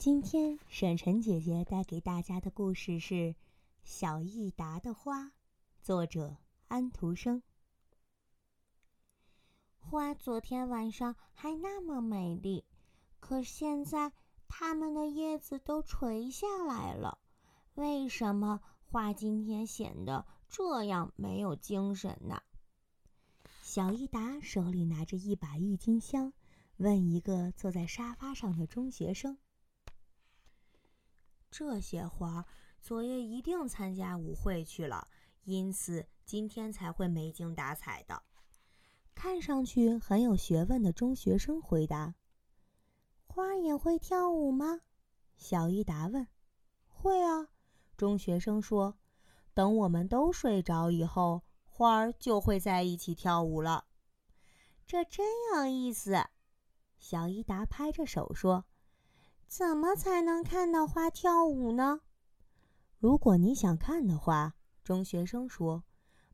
今天沈晨姐姐带给大家的故事是《小益达的花》，作者安徒生。花昨天晚上还那么美丽，可现在它们的叶子都垂下来了。为什么花今天显得这样没有精神呢？小益达手里拿着一把郁金香，问一个坐在沙发上的中学生。这些花昨夜一定参加舞会去了，因此今天才会没精打采的。看上去很有学问的中学生回答：“花也会跳舞吗？”小伊达问。“会啊。”中学生说，“等我们都睡着以后，花儿就会在一起跳舞了。”这真有意思。小伊达拍着手说。怎么才能看到花跳舞呢？如果你想看的话，中学生说，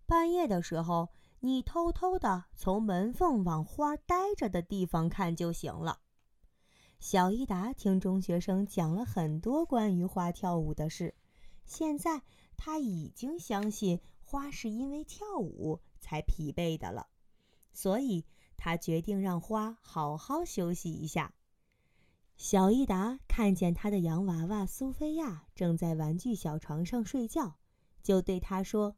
半夜的时候，你偷偷的从门缝往花呆着的地方看就行了。小伊达听中学生讲了很多关于花跳舞的事，现在他已经相信花是因为跳舞才疲惫的了，所以他决定让花好好休息一下。小益达看见他的洋娃娃苏菲亚正在玩具小床上睡觉，就对他说：“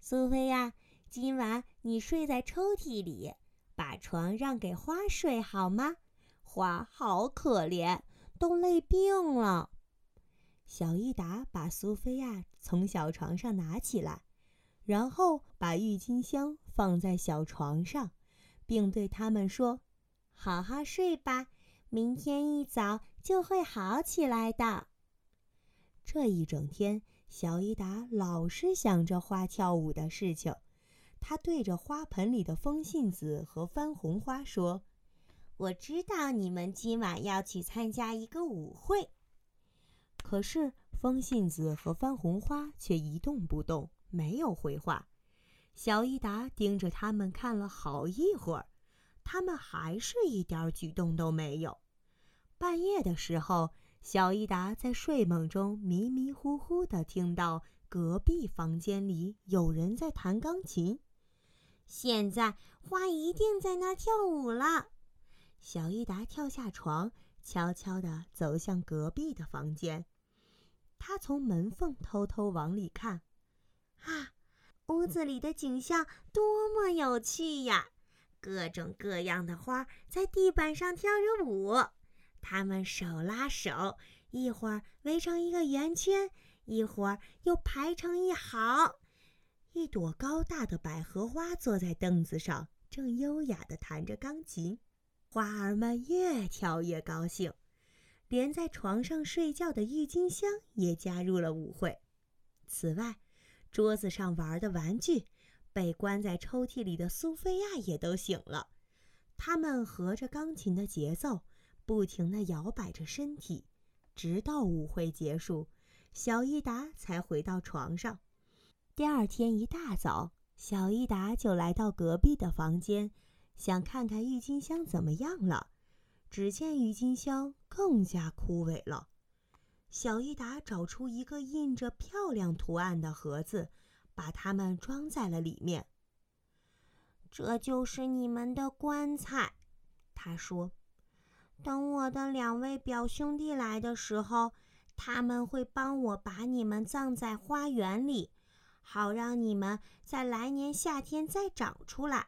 苏菲亚，今晚你睡在抽屉里，把床让给花睡好吗？花好可怜，都累病了。”小益达把苏菲亚从小床上拿起来，然后把郁金香放在小床上，并对他们说：“好好睡吧。”明天一早就会好起来的。这一整天，小伊达老是想着花跳舞的事情。他对着花盆里的风信子和番红花说：“我知道你们今晚要去参加一个舞会。”可是风信子和番红花却一动不动，没有回话。小伊达盯着他们看了好一会儿。他们还是一点举动都没有。半夜的时候，小伊达在睡梦中迷迷糊糊地听到隔壁房间里有人在弹钢琴。现在花一定在那儿跳舞了。小伊达跳下床，悄悄地走向隔壁的房间。他从门缝偷偷往里看，啊，屋子里的景象多么有趣呀！各种各样的花在地板上跳着舞，它们手拉手，一会儿围成一个圆圈，一会儿又排成一行。一朵高大的百合花坐在凳子上，正优雅地弹着钢琴。花儿们越跳越高兴，连在床上睡觉的郁金香也加入了舞会。此外，桌子上玩的玩具。被关在抽屉里的苏菲亚也都醒了，他们合着钢琴的节奏，不停地摇摆着身体，直到舞会结束，小伊达才回到床上。第二天一大早，小伊达就来到隔壁的房间，想看看郁金香怎么样了。只见郁金香更加枯萎了。小伊达找出一个印着漂亮图案的盒子。把它们装在了里面。这就是你们的棺材，他说。等我的两位表兄弟来的时候，他们会帮我把你们葬在花园里，好让你们在来年夏天再长出来，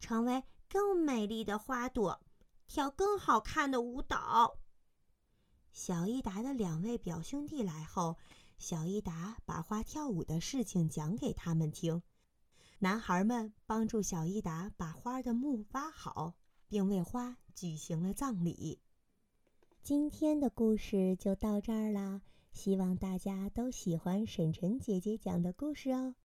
成为更美丽的花朵，跳更好看的舞蹈。小益达的两位表兄弟来后。小伊达把花跳舞的事情讲给他们听，男孩们帮助小伊达把花的墓挖好，并为花举行了葬礼。今天的故事就到这儿啦，希望大家都喜欢沈晨姐姐讲的故事哦。